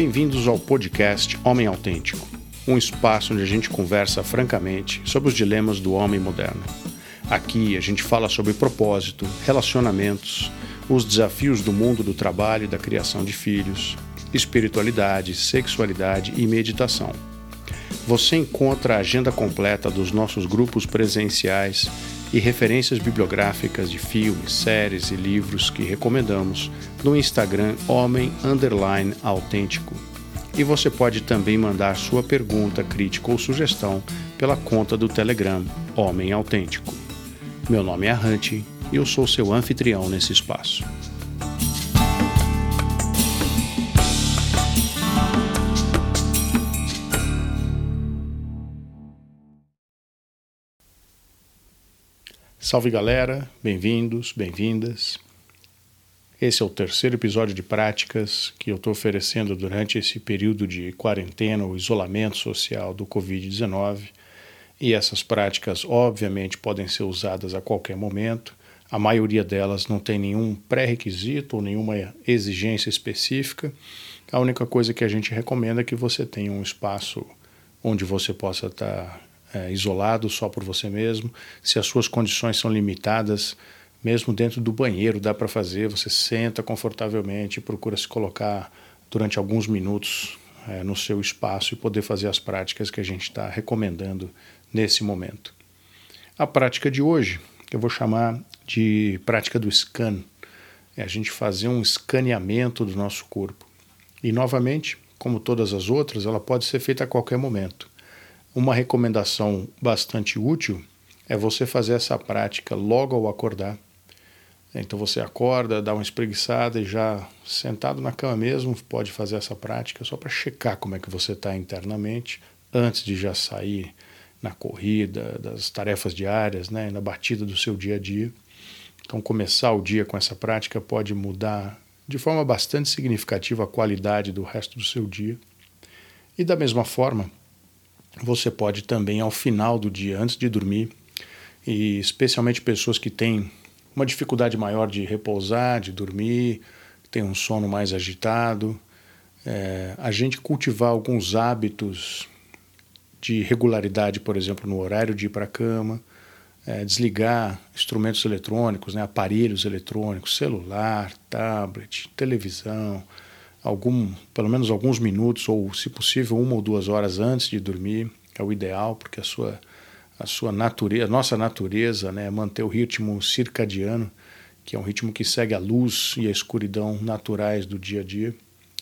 Bem-vindos ao podcast Homem Autêntico, um espaço onde a gente conversa francamente sobre os dilemas do homem moderno. Aqui a gente fala sobre propósito, relacionamentos, os desafios do mundo do trabalho e da criação de filhos, espiritualidade, sexualidade e meditação. Você encontra a agenda completa dos nossos grupos presenciais e referências bibliográficas de filmes, séries e livros que recomendamos no Instagram Homem Underline Autêntico. E você pode também mandar sua pergunta, crítica ou sugestão pela conta do Telegram Homem Autêntico. Meu nome é Hunt e eu sou seu anfitrião nesse espaço. Salve galera, bem-vindos, bem-vindas. Esse é o terceiro episódio de práticas que eu estou oferecendo durante esse período de quarentena ou isolamento social do Covid-19. E essas práticas, obviamente, podem ser usadas a qualquer momento. A maioria delas não tem nenhum pré-requisito ou nenhuma exigência específica. A única coisa que a gente recomenda é que você tenha um espaço onde você possa estar é, isolado só por você mesmo. Se as suas condições são limitadas, mesmo dentro do banheiro dá para fazer. Você senta confortavelmente, procura se colocar durante alguns minutos é, no seu espaço e poder fazer as práticas que a gente está recomendando nesse momento. A prática de hoje eu vou chamar de prática do scan. É a gente fazer um escaneamento do nosso corpo. E novamente, como todas as outras, ela pode ser feita a qualquer momento. Uma recomendação bastante útil é você fazer essa prática logo ao acordar. Então você acorda, dá uma espreguiçada e já sentado na cama mesmo pode fazer essa prática só para checar como é que você está internamente antes de já sair na corrida, das tarefas diárias, né, na batida do seu dia a dia. Então começar o dia com essa prática pode mudar de forma bastante significativa a qualidade do resto do seu dia. E da mesma forma, você pode também, ao final do dia, antes de dormir, e especialmente pessoas que têm uma dificuldade maior de repousar, de dormir, têm um sono mais agitado, é, a gente cultivar alguns hábitos de regularidade, por exemplo, no horário de ir para a cama, é, desligar instrumentos eletrônicos, né, aparelhos eletrônicos, celular, tablet, televisão, algum, pelo menos alguns minutos ou, se possível, uma ou duas horas antes de dormir é o ideal, porque a sua a sua natureza, a nossa natureza, né, é manter o ritmo circadiano, que é um ritmo que segue a luz e a escuridão naturais do dia a dia.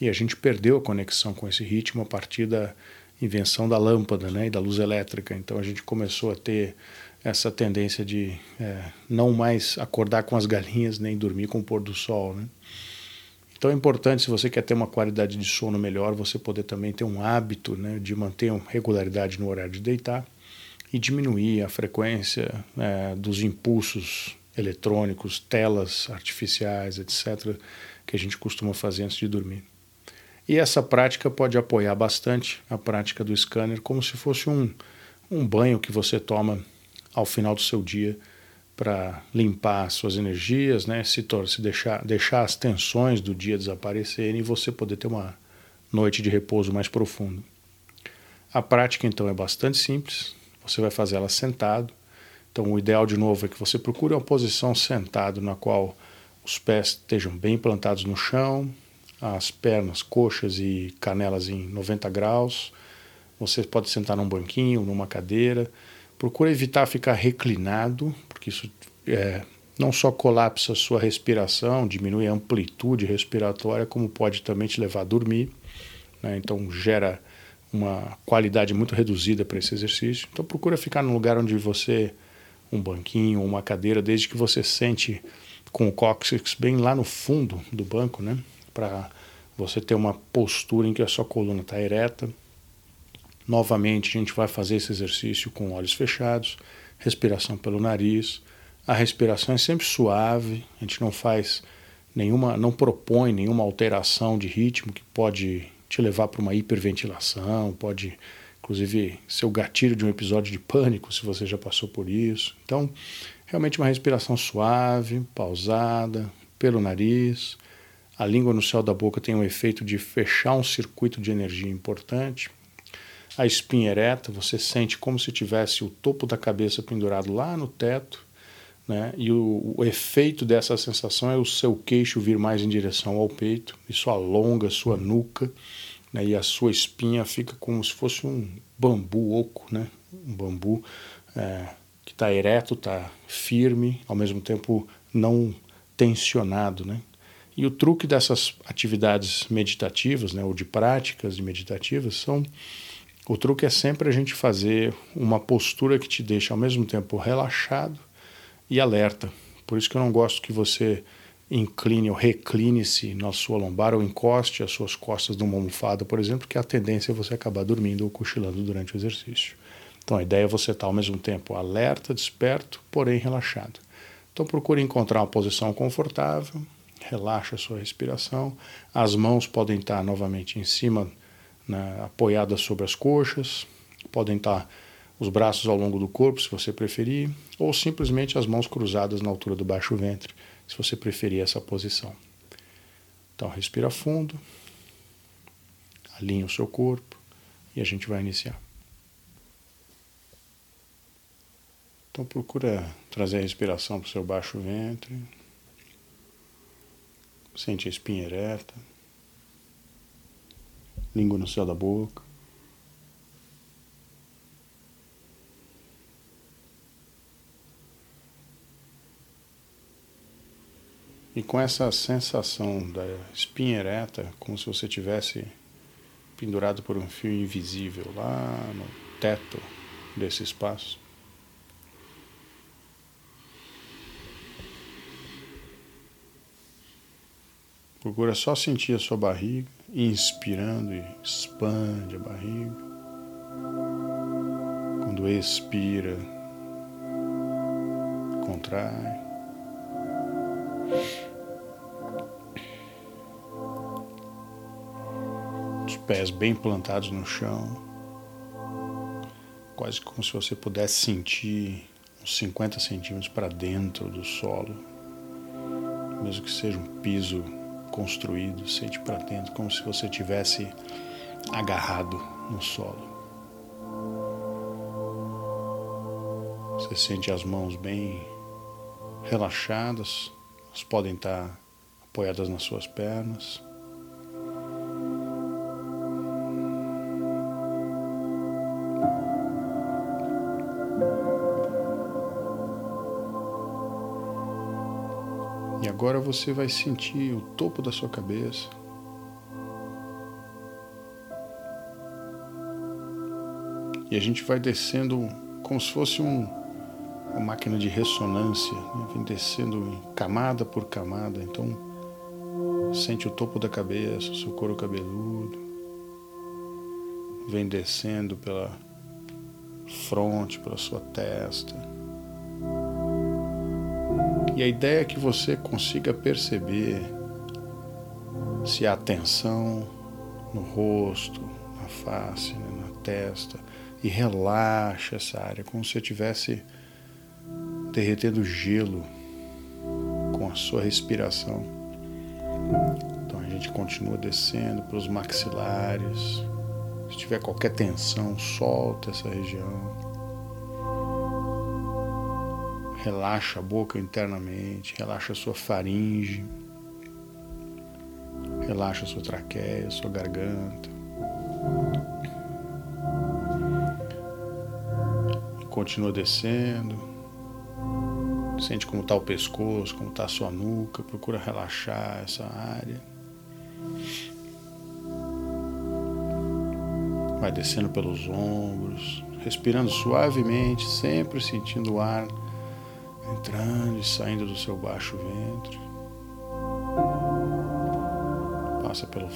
E a gente perdeu a conexão com esse ritmo a partir da invenção da lâmpada né, e da luz elétrica. Então a gente começou a ter essa tendência de é, não mais acordar com as galinhas nem dormir com o pôr do sol. Né? Então é importante, se você quer ter uma qualidade de sono melhor, você poder também ter um hábito né, de manter uma regularidade no horário de deitar e diminuir a frequência é, dos impulsos eletrônicos, telas artificiais, etc., que a gente costuma fazer antes de dormir. E essa prática pode apoiar bastante a prática do scanner, como se fosse um, um banho que você toma ao final do seu dia para limpar suas energias, né? se, se deixar, deixar as tensões do dia desaparecerem e você poder ter uma noite de repouso mais profundo. A prática então é bastante simples, você vai fazer ela sentado. Então o ideal de novo é que você procure uma posição sentado na qual os pés estejam bem plantados no chão, as pernas, coxas e canelas em 90 graus. Você pode sentar num banquinho, numa cadeira. Procure evitar ficar reclinado, porque isso é, não só colapsa a sua respiração, diminui a amplitude respiratória, como pode também te levar a dormir. Né? Então gera uma qualidade muito reduzida para esse exercício. Então procura ficar num lugar onde você um banquinho, uma cadeira, desde que você sente com o cóccix bem lá no fundo do banco, né? Para você ter uma postura em que a sua coluna está ereta, Novamente, a gente vai fazer esse exercício com olhos fechados, respiração pelo nariz. A respiração é sempre suave, a gente não faz nenhuma, não propõe nenhuma alteração de ritmo que pode te levar para uma hiperventilação, pode inclusive ser o gatilho de um episódio de pânico se você já passou por isso. Então, realmente uma respiração suave, pausada, pelo nariz. A língua no céu da boca tem o efeito de fechar um circuito de energia importante. A espinha ereta, você sente como se tivesse o topo da cabeça pendurado lá no teto, né? E o, o efeito dessa sensação é o seu queixo vir mais em direção ao peito, isso alonga a sua nuca, né? E a sua espinha fica como se fosse um bambu oco, né? Um bambu é, que está ereto, está firme, ao mesmo tempo não tensionado, né? E o truque dessas atividades meditativas, né, ou de práticas meditativas, são o truque é sempre a gente fazer uma postura que te deixa ao mesmo tempo relaxado e alerta. Por isso que eu não gosto que você incline ou recline-se na sua lombar ou encoste as suas costas numa almofada, por exemplo, que a tendência é você acabar dormindo ou cochilando durante o exercício. Então a ideia é você estar ao mesmo tempo alerta, desperto, porém relaxado. Então procure encontrar uma posição confortável, relaxa a sua respiração. As mãos podem estar novamente em cima, né, apoiadas sobre as coxas, podem estar os braços ao longo do corpo, se você preferir, ou simplesmente as mãos cruzadas na altura do baixo ventre, se você preferir essa posição. Então, respira fundo, alinha o seu corpo e a gente vai iniciar. Então, procura trazer a respiração para o seu baixo ventre. Sente a espinha ereta, língua no céu da boca. E com essa sensação da espinha ereta, como se você tivesse pendurado por um fio invisível lá no teto desse espaço. Procura só sentir a sua barriga, inspirando e expande a barriga. Quando expira, contrai. Os pés bem plantados no chão, quase como se você pudesse sentir uns 50 centímetros para dentro do solo, mesmo que seja um piso construído, sente para dentro como se você tivesse agarrado no solo. Você sente as mãos bem relaxadas, elas podem estar apoiadas nas suas pernas. Agora você vai sentir o topo da sua cabeça. E a gente vai descendo como se fosse um, uma máquina de ressonância, né? vem descendo camada por camada. Então, sente o topo da cabeça, o seu couro cabeludo, vem descendo pela fronte, pela sua testa e a ideia é que você consiga perceber se há tensão no rosto, na face, né, na testa, e relaxa essa área, como se estivesse derretendo gelo com a sua respiração. Então a gente continua descendo para os maxilares. Se tiver qualquer tensão, solta essa região. Relaxa a boca internamente, relaxa a sua faringe, relaxa a sua traqueia, a sua garganta. Continua descendo. Sente como está o pescoço, como está a sua nuca. Procura relaxar essa área. Vai descendo pelos ombros, respirando suavemente, sempre sentindo o ar entrando e saindo do seu baixo ventre. Passa pelo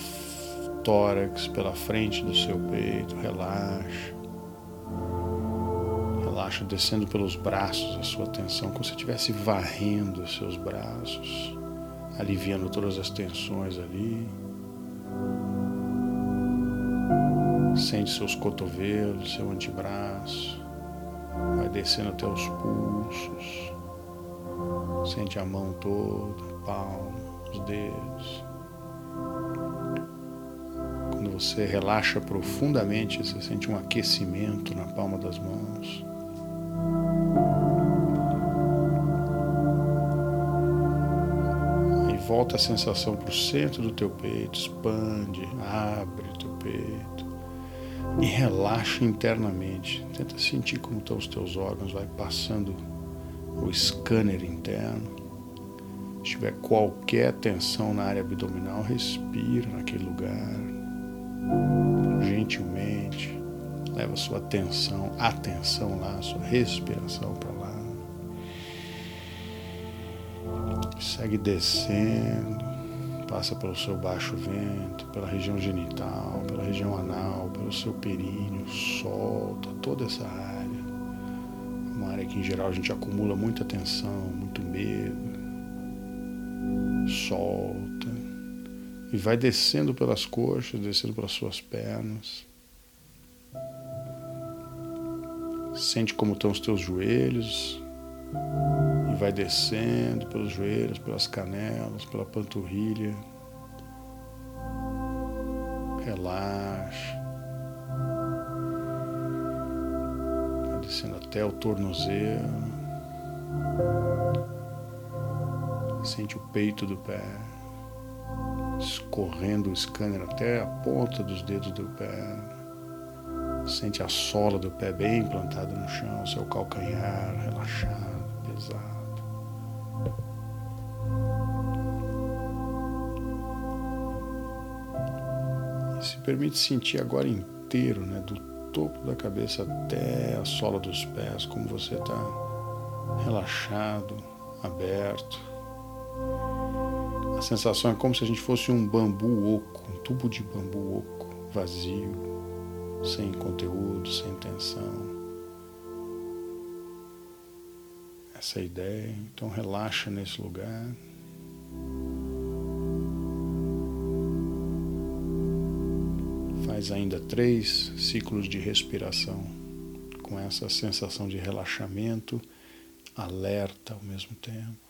tórax, pela frente do seu peito, relaxa. Relaxa descendo pelos braços a sua tensão, como se estivesse varrendo os seus braços, aliviando todas as tensões ali. Sente seus cotovelos, seu antebraço, vai descendo até os pulsos. Sente a mão toda, a palma, os dedos. Você relaxa profundamente, você sente um aquecimento na palma das mãos. E volta a sensação para o centro do teu peito, expande, abre o teu peito e relaxa internamente. Tenta sentir como estão os teus órgãos, vai passando o scanner interno. Se tiver qualquer tensão na área abdominal, respira naquele lugar. Gentilmente, leva sua atenção, atenção lá, sua respiração para lá. Segue descendo, passa pelo seu baixo vento, pela região genital, pela região anal, pelo seu períneo, solta toda essa área. Área que em geral a gente acumula muita tensão, muito medo solta e vai descendo pelas coxas, descendo pelas suas pernas. Sente como estão os teus joelhos e vai descendo pelos joelhos, pelas canelas, pela panturrilha. Relaxa. Descendo até o tornozelo. Sente o peito do pé, escorrendo o scanner até a ponta dos dedos do pé. Sente a sola do pé bem plantada no chão, seu calcanhar relaxado, pesado. E se permite sentir agora inteiro, né, do topo da cabeça até a sola dos pés, como você está relaxado, aberto. A sensação é como se a gente fosse um bambu oco, um tubo de bambu oco, vazio, sem conteúdo, sem tensão. Essa é ideia. Então relaxa nesse lugar. Faz ainda três ciclos de respiração com essa sensação de relaxamento, alerta ao mesmo tempo.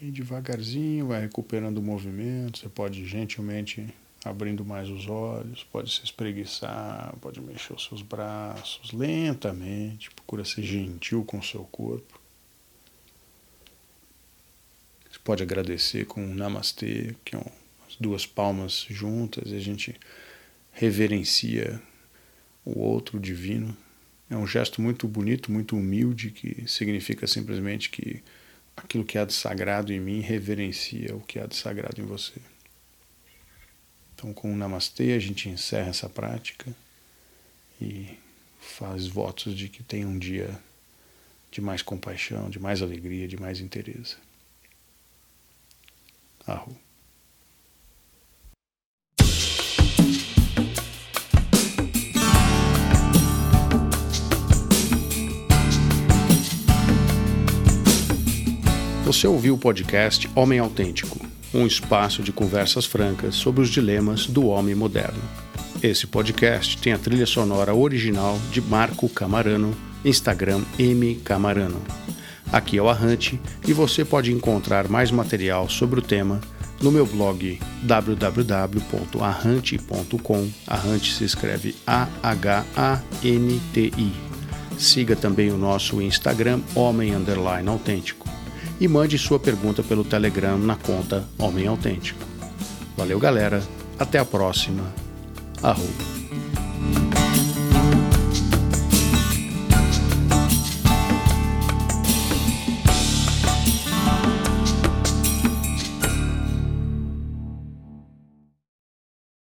E devagarzinho vai recuperando o movimento. Você pode gentilmente abrindo mais os olhos, pode se espreguiçar, pode mexer os seus braços lentamente, procura ser gentil com o seu corpo. Você pode agradecer com um namastê, que é um, as duas palmas juntas e a gente reverencia o outro divino. É um gesto muito bonito, muito humilde, que significa simplesmente que aquilo que há de sagrado em mim reverencia o que há de sagrado em você. Então, com o Namastê, a gente encerra essa prática e faz votos de que tenha um dia de mais compaixão, de mais alegria, de mais interesse. Arru. Você ouviu o podcast Homem Autêntico, um espaço de conversas francas sobre os dilemas do homem moderno. Esse podcast tem a trilha sonora original de Marco Camarano, Instagram M Camarano. Aqui é o Arrante e você pode encontrar mais material sobre o tema no meu blog www.arrante.com. Arrante se escreve A-H-A-N-T-I. Siga também o nosso Instagram Homem Underline Autêntico e mande sua pergunta pelo Telegram na conta Homem Autêntico. Valeu, galera. Até a próxima. Arroba.